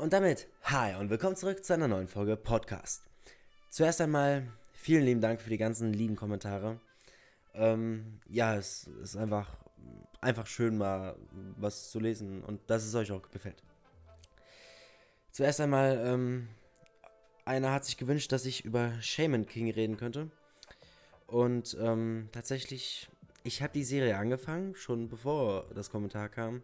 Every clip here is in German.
Und damit, hi und willkommen zurück zu einer neuen Folge Podcast. Zuerst einmal vielen lieben Dank für die ganzen lieben Kommentare. Ähm, ja, es ist einfach, einfach schön mal was zu lesen und dass es euch auch gefällt. Zuerst einmal, ähm, einer hat sich gewünscht, dass ich über Shaman King reden könnte. Und ähm, tatsächlich, ich habe die Serie angefangen, schon bevor das Kommentar kam.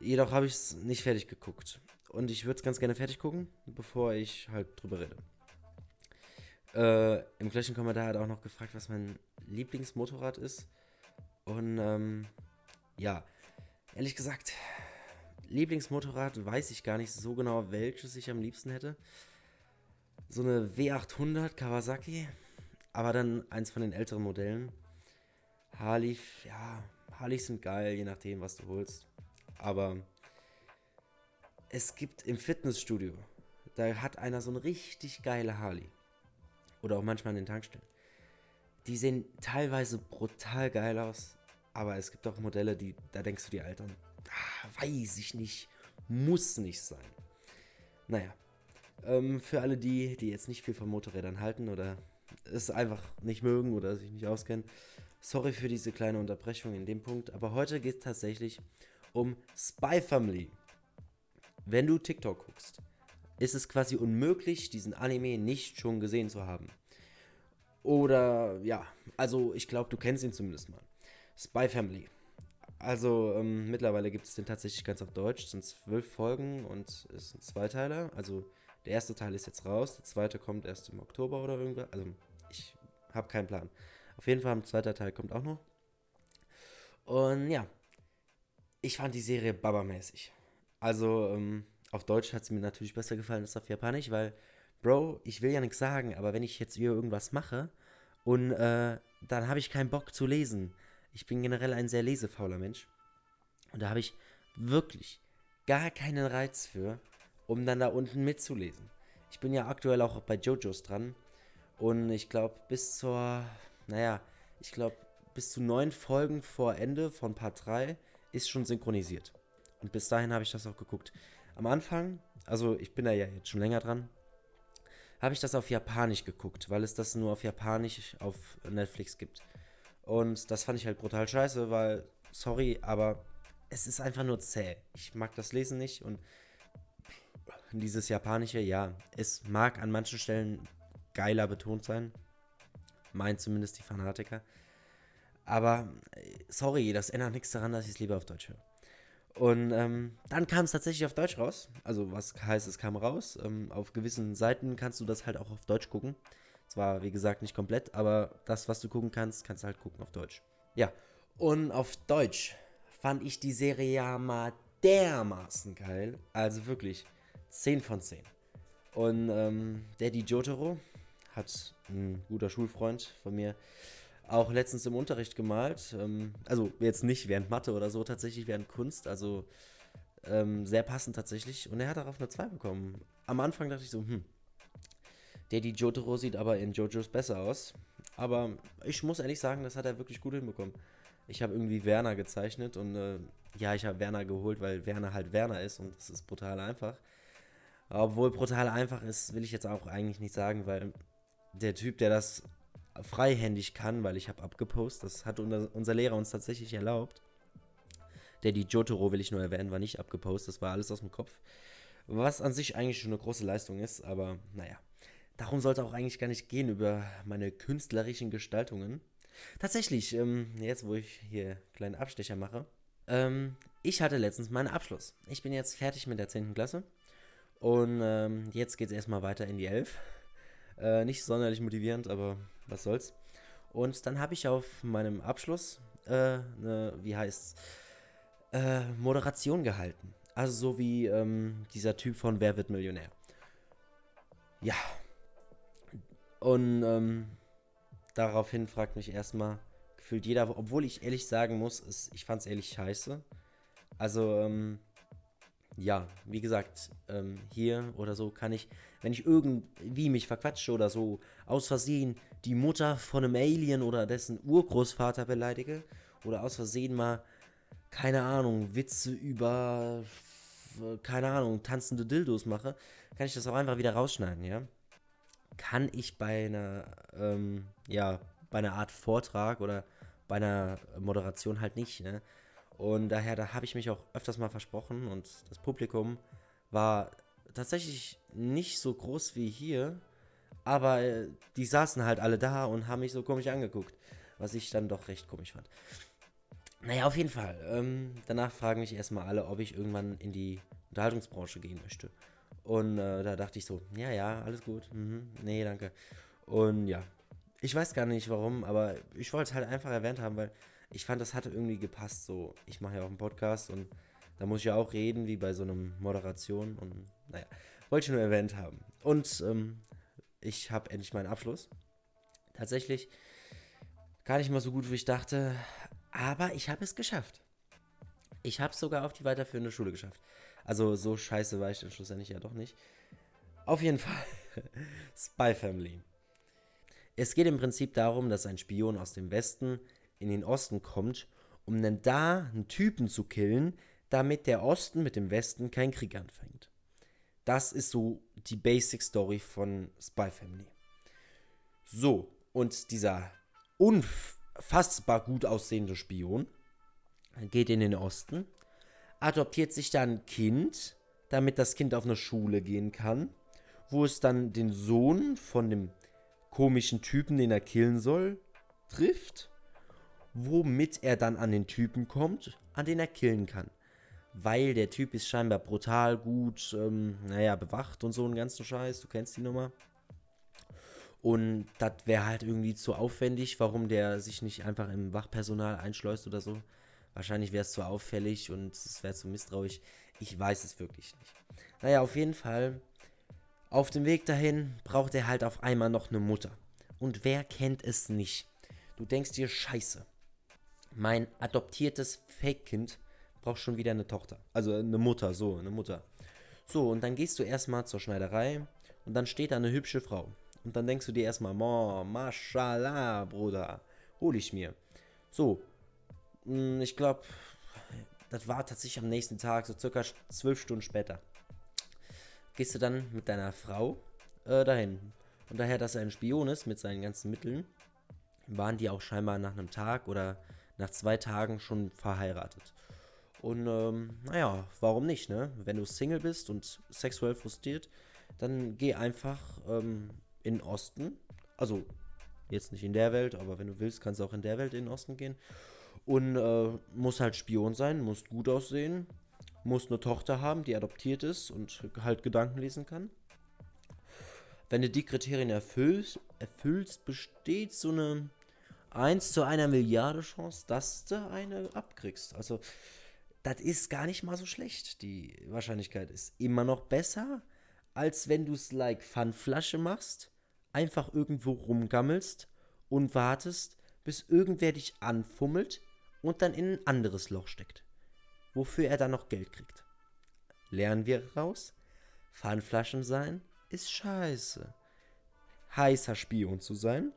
Jedoch habe ich es nicht fertig geguckt. Und ich würde es ganz gerne fertig gucken, bevor ich halt drüber rede. Äh, Im gleichen Kommentar hat er auch noch gefragt, was mein Lieblingsmotorrad ist. Und ähm, ja, ehrlich gesagt, Lieblingsmotorrad weiß ich gar nicht so genau, welches ich am liebsten hätte. So eine W800 Kawasaki, aber dann eins von den älteren Modellen. Harley, ja, Harley sind geil, je nachdem, was du holst. Aber es gibt im Fitnessstudio, da hat einer so eine richtig geile Harley. Oder auch manchmal an den Tankstellen. Die sehen teilweise brutal geil aus, aber es gibt auch Modelle, die, da denkst du dir, Alter, ah, weiß ich nicht, muss nicht sein. Naja, ähm, für alle die, die jetzt nicht viel von Motorrädern halten oder es einfach nicht mögen oder sich nicht auskennen, sorry für diese kleine Unterbrechung in dem Punkt, aber heute geht es tatsächlich um Spy Family. Wenn du TikTok guckst, ist es quasi unmöglich, diesen Anime nicht schon gesehen zu haben. Oder ja, also ich glaube, du kennst ihn zumindest mal. Spy Family. Also ähm, mittlerweile gibt es den tatsächlich ganz auf Deutsch. Es sind zwölf Folgen und es sind Zweiteiler. Also der erste Teil ist jetzt raus, der zweite kommt erst im Oktober oder irgendwas. Also ich habe keinen Plan. Auf jeden Fall, ein zweiter Teil kommt auch noch. Und ja, ich fand die Serie babamäßig. Also ähm, auf Deutsch hat sie mir natürlich besser gefallen als auf Japanisch, weil, Bro, ich will ja nichts sagen, aber wenn ich jetzt hier irgendwas mache und äh, dann habe ich keinen Bock zu lesen. Ich bin generell ein sehr lesefauler Mensch. Und da habe ich wirklich gar keinen Reiz für, um dann da unten mitzulesen. Ich bin ja aktuell auch bei JoJo's dran. Und ich glaube, bis zur, naja, ich glaube, bis zu neun Folgen vor Ende von Part 3 ist schon synchronisiert. Und bis dahin habe ich das auch geguckt. Am Anfang, also ich bin da ja jetzt schon länger dran, habe ich das auf Japanisch geguckt, weil es das nur auf Japanisch auf Netflix gibt. Und das fand ich halt brutal scheiße, weil, sorry, aber es ist einfach nur zäh. Ich mag das Lesen nicht und dieses Japanische, ja, es mag an manchen Stellen geiler betont sein. Meint zumindest die Fanatiker. Aber sorry, das ändert nichts daran, dass ich es lieber auf Deutsch höre. Und ähm, dann kam es tatsächlich auf Deutsch raus. Also was heißt, es kam raus. Ähm, auf gewissen Seiten kannst du das halt auch auf Deutsch gucken. Zwar, wie gesagt, nicht komplett, aber das, was du gucken kannst, kannst du halt gucken auf Deutsch. Ja, und auf Deutsch fand ich die Serie ja mal dermaßen geil. Also wirklich, 10 von 10. Und ähm, Daddy Jotaro hat ein guter Schulfreund von mir auch letztens im Unterricht gemalt. Ähm, also jetzt nicht während Mathe oder so, tatsächlich während Kunst. Also ähm, sehr passend tatsächlich. Und er hat darauf eine 2 bekommen. Am Anfang dachte ich so, hm, Daddy Jotaro sieht aber in JoJo's besser aus. Aber ich muss ehrlich sagen, das hat er wirklich gut hinbekommen. Ich habe irgendwie Werner gezeichnet und äh, ja, ich habe Werner geholt, weil Werner halt Werner ist und es ist brutal einfach. Obwohl brutal einfach ist, will ich jetzt auch eigentlich nicht sagen, weil der Typ, der das freihändig kann, weil ich habe abgepostet, das hat unser, unser Lehrer uns tatsächlich erlaubt. Der die Jotaro, will ich nur erwähnen, war nicht abgepostet, das war alles aus dem Kopf. Was an sich eigentlich schon eine große Leistung ist, aber naja. Darum sollte auch eigentlich gar nicht gehen über meine künstlerischen Gestaltungen. Tatsächlich, ähm, jetzt wo ich hier einen kleinen Abstecher mache, ähm, ich hatte letztens meinen Abschluss. Ich bin jetzt fertig mit der 10. Klasse und ähm, jetzt geht es erstmal weiter in die 11. Äh, nicht sonderlich motivierend, aber was soll's. Und dann habe ich auf meinem Abschluss äh, eine, wie heißt äh, Moderation gehalten. Also so wie ähm, dieser Typ von Wer wird Millionär. Ja. Und ähm, daraufhin fragt mich erstmal gefühlt jeder, obwohl ich ehrlich sagen muss, ist, ich fand es ehrlich scheiße. Also, ähm, ja, wie gesagt, ähm, hier oder so kann ich, wenn ich irgendwie mich verquatsche oder so aus Versehen die Mutter von einem Alien oder dessen Urgroßvater beleidige oder aus Versehen mal, keine Ahnung, Witze über keine Ahnung, tanzende Dildos mache, kann ich das auch einfach wieder rausschneiden, ja. Kann ich bei einer, ähm, ja, bei einer Art Vortrag oder bei einer Moderation halt nicht, ne? Und daher, da habe ich mich auch öfters mal versprochen und das Publikum war tatsächlich nicht so groß wie hier, aber äh, die saßen halt alle da und haben mich so komisch angeguckt, was ich dann doch recht komisch fand. Naja, auf jeden Fall. Ähm, danach fragen mich erstmal alle, ob ich irgendwann in die Unterhaltungsbranche gehen möchte. Und äh, da dachte ich so, ja, ja, alles gut. Mhm, nee, danke. Und ja, ich weiß gar nicht warum, aber ich wollte es halt einfach erwähnt haben, weil ich fand, das hatte irgendwie gepasst. So, ich mache ja auch einen Podcast und da muss ich ja auch reden, wie bei so einem Moderation. Und naja, wollte ich nur erwähnt haben. Und ähm, ich habe endlich meinen Abschluss. Tatsächlich gar nicht mal so gut, wie ich dachte, aber ich habe es geschafft. Ich habe es sogar auf die weiterführende Schule geschafft. Also so scheiße war ich dann schlussendlich ja doch nicht. Auf jeden Fall. Spy Family. Es geht im Prinzip darum, dass ein Spion aus dem Westen in den Osten kommt, um dann da einen Typen zu killen, damit der Osten mit dem Westen keinen Krieg anfängt. Das ist so die Basic Story von Spy Family. So, und dieser unf fassbar gut aussehende Spion, geht in den Osten, adoptiert sich dann ein Kind, damit das Kind auf eine Schule gehen kann, wo es dann den Sohn von dem komischen Typen, den er killen soll, trifft, womit er dann an den Typen kommt, an den er killen kann. Weil der Typ ist scheinbar brutal gut, ähm, naja, bewacht und so einen ganzen Scheiß, du kennst die Nummer. Und das wäre halt irgendwie zu aufwendig, warum der sich nicht einfach im Wachpersonal einschleust oder so. Wahrscheinlich wäre es zu auffällig und es wäre zu misstrauisch. Ich weiß es wirklich nicht. Naja, auf jeden Fall. Auf dem Weg dahin braucht er halt auf einmal noch eine Mutter. Und wer kennt es nicht? Du denkst dir, scheiße. Mein adoptiertes Fake-Kind braucht schon wieder eine Tochter. Also eine Mutter, so, eine Mutter. So, und dann gehst du erstmal zur Schneiderei und dann steht da eine hübsche Frau. Und dann denkst du dir erstmal, oh, mashallah, Bruder, hol ich mir. So, hm, ich glaube, das war tatsächlich am nächsten Tag, so circa zwölf Stunden später. Gehst du dann mit deiner Frau äh, dahin. Und daher, dass er ein Spion ist mit seinen ganzen Mitteln, waren die auch scheinbar nach einem Tag oder nach zwei Tagen schon verheiratet. Und ähm, naja, warum nicht, ne? Wenn du Single bist und sexuell frustriert, dann geh einfach ähm, in den Osten. Also jetzt nicht in der Welt, aber wenn du willst, kannst du auch in der Welt in den Osten gehen. Und äh, muss halt Spion sein, muss gut aussehen, muss eine Tochter haben, die adoptiert ist und halt Gedanken lesen kann. Wenn du die Kriterien erfüllst, erfüllst besteht so eine 1 zu einer Milliarde Chance, dass du eine abkriegst. Also, das ist gar nicht mal so schlecht. Die Wahrscheinlichkeit ist immer noch besser, als wenn du es like Pfandflasche machst einfach irgendwo rumgammelst und wartest, bis irgendwer dich anfummelt und dann in ein anderes Loch steckt, wofür er dann noch Geld kriegt. Lernen wir raus? Pfandflaschen sein ist scheiße. Heißer Spion zu sein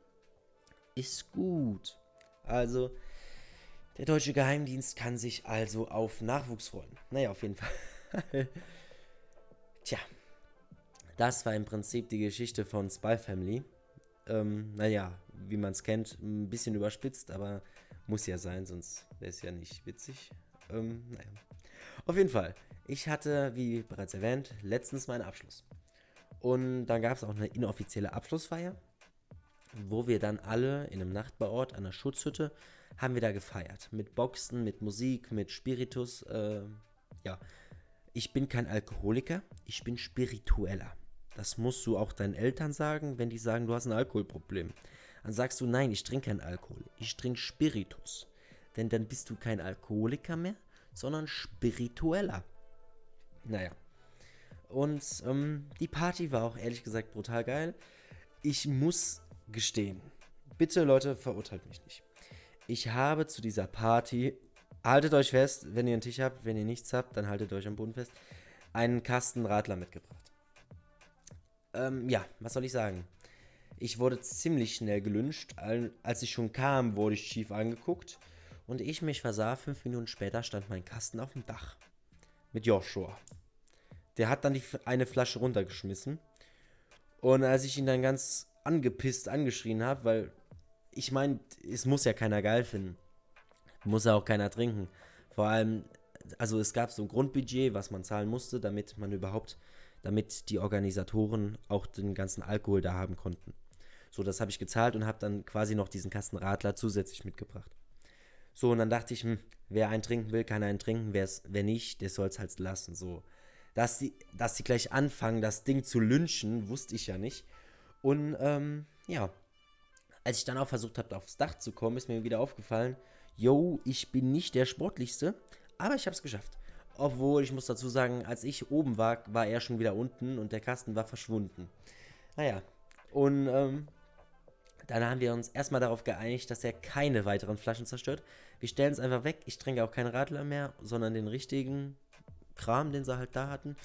ist gut. Also, der deutsche Geheimdienst kann sich also auf Nachwuchs freuen. Naja, auf jeden Fall. Tja, das war im Prinzip die Geschichte von Spy Family. Ähm, naja, wie man es kennt, ein bisschen überspitzt, aber muss ja sein, sonst wäre es ja nicht witzig. Ähm, naja. Auf jeden Fall, ich hatte, wie bereits erwähnt, letztens meinen Abschluss. Und dann gab es auch eine inoffizielle Abschlussfeier, wo wir dann alle in einem Nachbarort an der Schutzhütte haben wir da gefeiert. Mit Boxen, mit Musik, mit Spiritus. Äh, ja, ich bin kein Alkoholiker, ich bin spiritueller. Das musst du auch deinen Eltern sagen, wenn die sagen, du hast ein Alkoholproblem. Dann sagst du, nein, ich trinke keinen Alkohol, ich trinke Spiritus. Denn dann bist du kein Alkoholiker mehr, sondern spiritueller. Naja. Und ähm, die Party war auch ehrlich gesagt brutal geil. Ich muss gestehen, bitte Leute, verurteilt mich nicht. Ich habe zu dieser Party, haltet euch fest, wenn ihr einen Tisch habt, wenn ihr nichts habt, dann haltet euch am Boden fest, einen Kasten Radler mitgebracht. Ähm, ja, was soll ich sagen? Ich wurde ziemlich schnell gelünscht. Als ich schon kam, wurde ich schief angeguckt. Und ich mich versah, fünf Minuten später stand mein Kasten auf dem Dach. Mit Joshua. Der hat dann die, eine Flasche runtergeschmissen. Und als ich ihn dann ganz angepisst angeschrien habe, weil ich meine, es muss ja keiner geil finden. Muss ja auch keiner trinken. Vor allem, also es gab so ein Grundbudget, was man zahlen musste, damit man überhaupt, damit die Organisatoren auch den ganzen Alkohol da haben konnten. So, das habe ich gezahlt und habe dann quasi noch diesen Kasten Radler zusätzlich mitgebracht. So, und dann dachte ich, hm, wer einen trinken will, kann einen trinken, wer nicht, der soll es halt lassen. So, dass die, dass die gleich anfangen, das Ding zu lynchen, wusste ich ja nicht. Und ähm, ja, als ich dann auch versucht habe, aufs Dach zu kommen, ist mir wieder aufgefallen, yo, ich bin nicht der Sportlichste, aber ich habe es geschafft. Obwohl, ich muss dazu sagen, als ich oben war, war er schon wieder unten und der Kasten war verschwunden. Naja, und ähm, dann haben wir uns erstmal darauf geeinigt, dass er keine weiteren Flaschen zerstört. Wir stellen es einfach weg. Ich trinke auch keinen Radler mehr, sondern den richtigen Kram, den sie halt da hatten.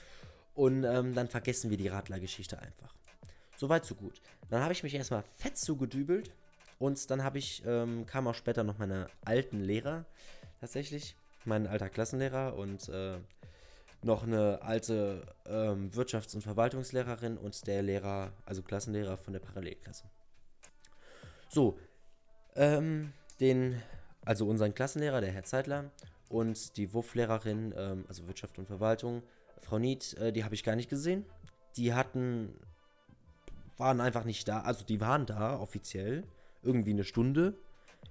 Und ähm, dann vergessen wir die Radlergeschichte einfach. Soweit, so gut. Dann habe ich mich erstmal fett zugedübelt. Und dann habe ich, ähm, kam auch später noch meine alten Lehrer tatsächlich. Mein alter Klassenlehrer und äh, noch eine alte ähm, Wirtschafts- und Verwaltungslehrerin und der Lehrer, also Klassenlehrer von der Parallelklasse. So, ähm, den, also unseren Klassenlehrer, der Herr Zeitler, und die WUF-Lehrerin, ähm, also Wirtschaft und Verwaltung, Frau Nied, äh, die habe ich gar nicht gesehen. Die hatten, waren einfach nicht da, also die waren da offiziell, irgendwie eine Stunde.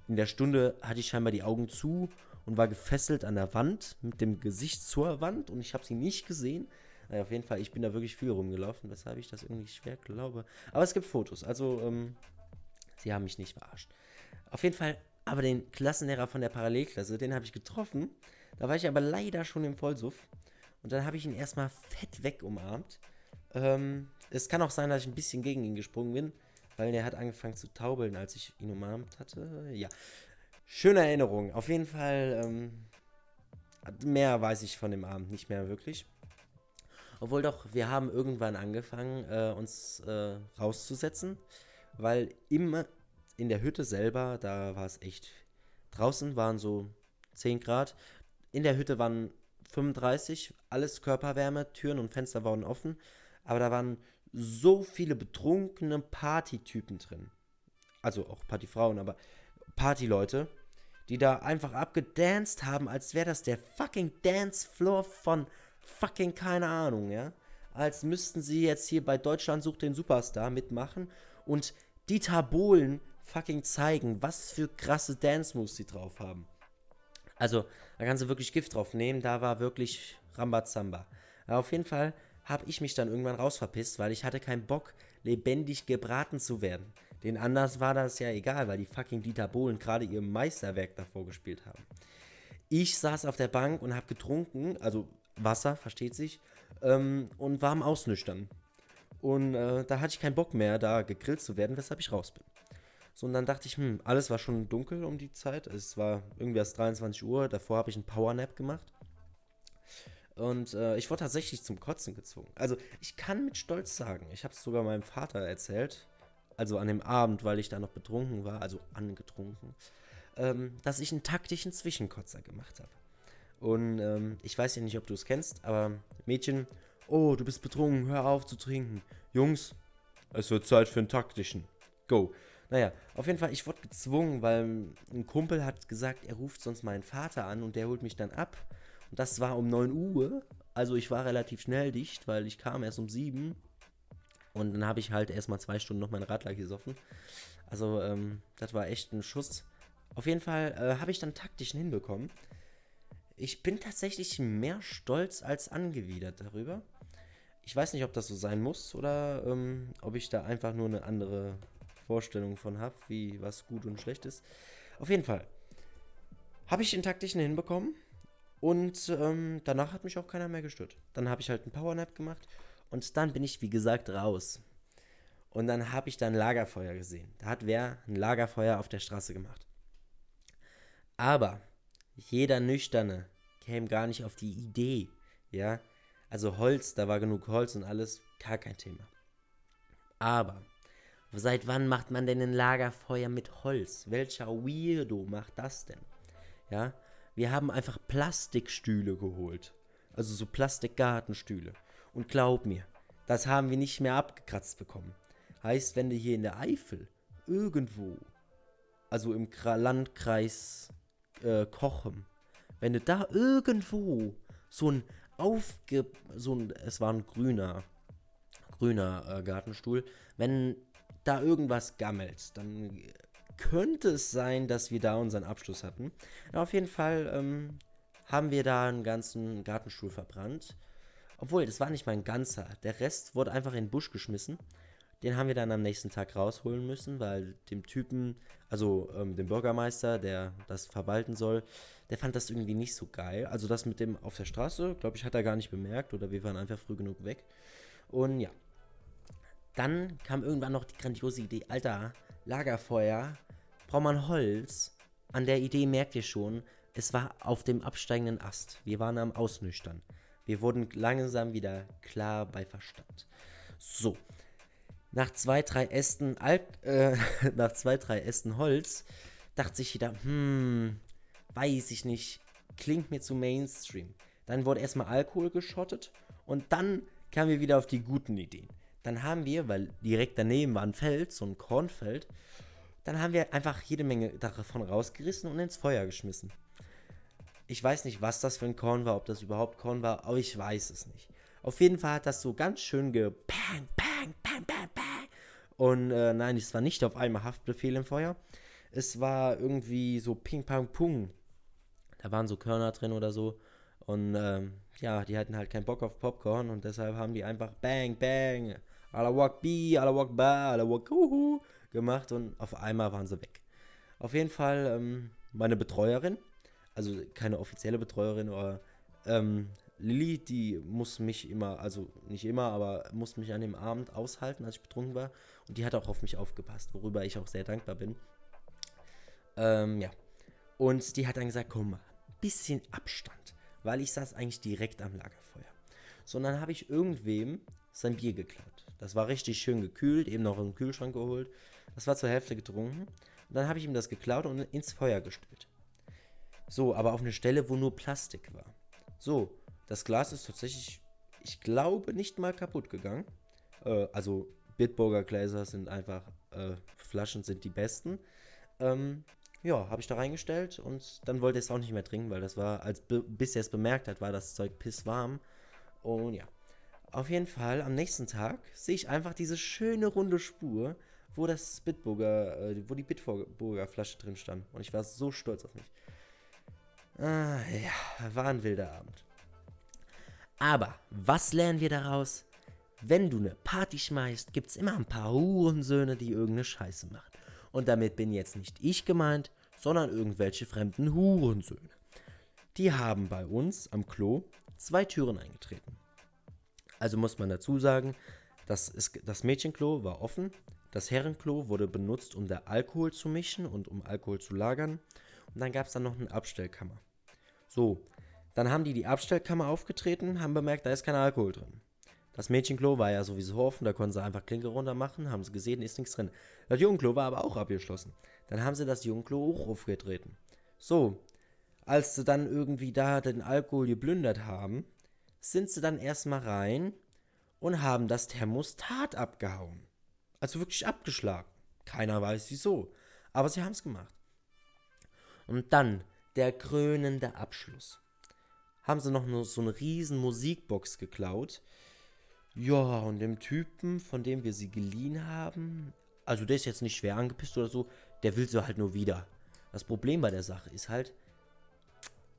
In der Stunde hatte ich scheinbar die Augen zu und war gefesselt an der Wand, mit dem Gesicht zur Wand und ich habe sie nicht gesehen. Naja, auf jeden Fall, ich bin da wirklich viel rumgelaufen, weshalb ich das irgendwie schwer glaube. Aber es gibt Fotos, also ähm, Sie haben mich nicht verarscht. Auf jeden Fall, aber den Klassenlehrer von der Parallelklasse, den habe ich getroffen. Da war ich aber leider schon im Vollsuff. Und dann habe ich ihn erstmal fett weg umarmt. Ähm, es kann auch sein, dass ich ein bisschen gegen ihn gesprungen bin, weil er hat angefangen zu taubeln, als ich ihn umarmt hatte. Ja. Schöne Erinnerung. Auf jeden Fall, ähm, mehr weiß ich von dem Abend nicht mehr wirklich. Obwohl doch, wir haben irgendwann angefangen, äh, uns äh, rauszusetzen weil immer in der Hütte selber, da war es echt. Draußen waren so 10 Grad. In der Hütte waren 35, alles Körperwärme, Türen und Fenster waren offen. Aber da waren so viele betrunkene Partytypen drin. Also auch Partyfrauen, aber Partyleute, die da einfach abgedanced haben, als wäre das der fucking Dancefloor von fucking keine Ahnung, ja. Als müssten sie jetzt hier bei Deutschland sucht den Superstar mitmachen und Dieter Bohlen fucking zeigen, was für krasse Dance-Moves sie drauf haben. Also, da kannst du wirklich Gift drauf nehmen, da war wirklich Rambazamba. Aber auf jeden Fall habe ich mich dann irgendwann rausverpisst, weil ich hatte keinen Bock, lebendig gebraten zu werden. Den anders war das ja egal, weil die fucking Dieter Bohlen gerade ihr Meisterwerk davor gespielt haben. Ich saß auf der Bank und habe getrunken, also Wasser, versteht sich, ähm, und war am Ausnüchtern. Und äh, da hatte ich keinen Bock mehr, da gegrillt zu werden, weshalb ich raus bin. So, und dann dachte ich, hm, alles war schon dunkel um die Zeit. Es war irgendwie erst 23 Uhr. Davor habe ich einen Powernap gemacht. Und äh, ich wurde tatsächlich zum Kotzen gezwungen. Also, ich kann mit Stolz sagen, ich habe es sogar meinem Vater erzählt, also an dem Abend, weil ich da noch betrunken war, also angetrunken, ähm, dass ich einen taktischen Zwischenkotzer gemacht habe. Und ähm, ich weiß ja nicht, ob du es kennst, aber Mädchen Oh, du bist betrunken, hör auf zu trinken. Jungs, es wird Zeit für einen taktischen. Go. Naja, auf jeden Fall, ich wurde gezwungen, weil ein Kumpel hat gesagt, er ruft sonst meinen Vater an und der holt mich dann ab. Das war um 9 Uhr. Also ich war relativ schnell dicht, weil ich kam erst um 7. Und dann habe ich halt erstmal zwei Stunden noch mein Radler gesoffen. Also, ähm, das war echt ein Schuss. Auf jeden Fall äh, habe ich dann taktischen hinbekommen. Ich bin tatsächlich mehr stolz als angewidert darüber. Ich weiß nicht, ob das so sein muss oder ähm, ob ich da einfach nur eine andere Vorstellung von habe, wie was gut und schlecht ist. Auf jeden Fall habe ich den taktischen hinbekommen und ähm, danach hat mich auch keiner mehr gestört. Dann habe ich halt einen Powernap gemacht und dann bin ich, wie gesagt, raus. Und dann habe ich da ein Lagerfeuer gesehen. Da hat wer ein Lagerfeuer auf der Straße gemacht. Aber jeder Nüchterne käme gar nicht auf die Idee, ja, also Holz, da war genug Holz und alles, gar kein Thema. Aber, seit wann macht man denn ein Lagerfeuer mit Holz? Welcher Weirdo macht das denn? Ja, wir haben einfach Plastikstühle geholt. Also so Plastikgartenstühle. Und glaub mir, das haben wir nicht mehr abgekratzt bekommen. Heißt, wenn du hier in der Eifel irgendwo, also im Landkreis äh, Kochem, wenn du da irgendwo so ein aufge... so ein... es war ein grüner, grüner äh, Gartenstuhl, wenn da irgendwas gammelt, dann könnte es sein, dass wir da unseren Abschluss hatten. Ja, auf jeden Fall ähm, haben wir da einen ganzen Gartenstuhl verbrannt. Obwohl, das war nicht mal ein ganzer. Der Rest wurde einfach in den Busch geschmissen. Den haben wir dann am nächsten Tag rausholen müssen, weil dem Typen, also ähm, dem Bürgermeister, der das verwalten soll, der fand das irgendwie nicht so geil. Also das mit dem auf der Straße, glaube ich, hat er gar nicht bemerkt oder wir waren einfach früh genug weg. Und ja. Dann kam irgendwann noch die grandiose Idee, Alter, Lagerfeuer, braucht man Holz. An der Idee merkt ihr schon, es war auf dem absteigenden Ast. Wir waren am Ausnüchtern. Wir wurden langsam wieder klar bei Verstand. So. Nach zwei, drei Ästen, Alk äh, nach zwei, drei Ästen Holz dachte sich wieder, hm, weiß ich nicht, klingt mir zu Mainstream. Dann wurde erstmal Alkohol geschottet und dann kamen wir wieder auf die guten Ideen. Dann haben wir, weil direkt daneben war ein Feld, so ein Kornfeld, dann haben wir einfach jede Menge davon rausgerissen und ins Feuer geschmissen. Ich weiß nicht, was das für ein Korn war, ob das überhaupt Korn war, aber ich weiß es nicht. Auf jeden Fall hat das so ganz schön ge bang, bang, bang, bang, bang. Und äh, nein, es war nicht auf einmal Haftbefehl im Feuer. Es war irgendwie so Ping, Pang, Pung. Da waren so Körner drin oder so. Und ähm, ja, die hatten halt keinen Bock auf Popcorn und deshalb haben die einfach Bang, Bang, ala Wakbi, ala Wakba, ala Wakuhu gemacht und auf einmal waren sie weg. Auf jeden Fall ähm, meine Betreuerin, also keine offizielle Betreuerin, aber ähm, Lilly, die muss mich immer, also nicht immer, aber muss mich an dem Abend aushalten, als ich betrunken war. Und die hat auch auf mich aufgepasst, worüber ich auch sehr dankbar bin. Ähm, ja. Und die hat dann gesagt, komm mal, bisschen Abstand, weil ich saß eigentlich direkt am Lagerfeuer. So, und dann habe ich irgendwem sein Bier geklaut. Das war richtig schön gekühlt, eben noch im Kühlschrank geholt. Das war zur Hälfte getrunken. Und dann habe ich ihm das geklaut und ins Feuer gestellt. So, aber auf eine Stelle, wo nur Plastik war. So, das Glas ist tatsächlich, ich glaube, nicht mal kaputt gegangen. Äh, also, Bitburger Gläser sind einfach, äh, Flaschen sind die besten. Ähm, ja, habe ich da reingestellt und dann wollte er es auch nicht mehr trinken, weil das war, als bis er es bemerkt hat, war das Zeug pisswarm. Und ja, auf jeden Fall am nächsten Tag sehe ich einfach diese schöne runde Spur wo das Bitburger, äh, wo die Bitburger Flasche drin stand. Und ich war so stolz auf mich. Ah, ja, war ein wilder Abend. Aber was lernen wir daraus? Wenn du eine Party schmeißt, gibt es immer ein paar Hurensöhne, die irgendeine Scheiße machen. Und damit bin jetzt nicht ich gemeint, sondern irgendwelche fremden Hurensöhne. Die haben bei uns am Klo zwei Türen eingetreten. Also muss man dazu sagen, das, ist, das Mädchenklo war offen, das Herrenklo wurde benutzt, um da Alkohol zu mischen und um Alkohol zu lagern. Und dann gab es dann noch eine Abstellkammer. So, dann haben die die Abstellkammer aufgetreten, haben bemerkt, da ist kein Alkohol drin. Das Mädchenklo war ja sowieso offen, da konnten sie einfach Klinke runter machen, haben sie gesehen, ist nichts drin. Das Jungenklo war aber auch abgeschlossen. Dann haben sie das Jungenklo hoch aufgetreten. So, als sie dann irgendwie da den Alkohol geplündert haben, sind sie dann erstmal rein und haben das Thermostat abgehauen. Also wirklich abgeschlagen. Keiner weiß wieso. Aber sie haben es gemacht. Und dann der krönende Abschluss. Haben sie noch so eine riesen Musikbox geklaut. Ja, und dem Typen, von dem wir sie geliehen haben, also der ist jetzt nicht schwer angepisst oder so, der will sie halt nur wieder. Das Problem bei der Sache ist halt,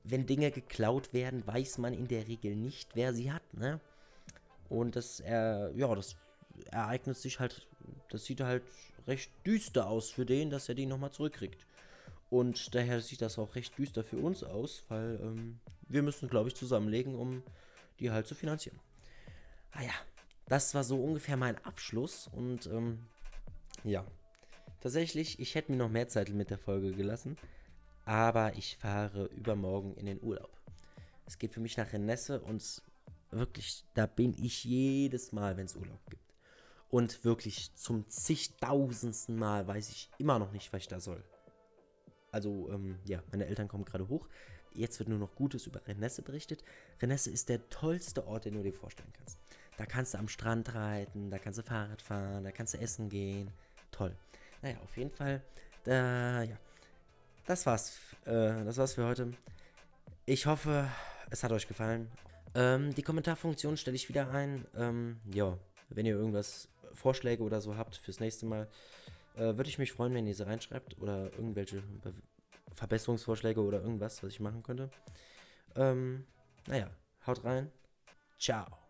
wenn Dinge geklaut werden, weiß man in der Regel nicht, wer sie hat, ne? Und das, äh, ja, das ereignet sich halt das sieht halt recht düster aus für den, dass er die nochmal zurückkriegt. Und daher sieht das auch recht düster für uns aus, weil ähm, wir müssen, glaube ich, zusammenlegen, um die halt zu finanzieren. Ah ja, das war so ungefähr mein Abschluss und ähm, ja, tatsächlich, ich hätte mir noch mehr Zeit mit der Folge gelassen, aber ich fahre übermorgen in den Urlaub. Es geht für mich nach Renesse und wirklich, da bin ich jedes Mal, wenn es Urlaub gibt. Und wirklich zum zigtausendsten Mal weiß ich immer noch nicht, was ich da soll. Also, ähm, ja, meine Eltern kommen gerade hoch. Jetzt wird nur noch Gutes über Renesse berichtet. Renesse ist der tollste Ort, den du dir vorstellen kannst. Da kannst du am Strand reiten, da kannst du Fahrrad fahren, da kannst du essen gehen. Toll. Naja, auf jeden Fall. Äh, ja. Das war's. Äh, das war's für heute. Ich hoffe, es hat euch gefallen. Ähm, die Kommentarfunktion stelle ich wieder ein. Ähm, ja, wenn ihr irgendwas, Vorschläge oder so habt fürs nächste Mal, äh, würde ich mich freuen, wenn ihr sie reinschreibt oder irgendwelche Be Verbesserungsvorschläge oder irgendwas, was ich machen könnte. Ähm, naja, haut rein. Ciao.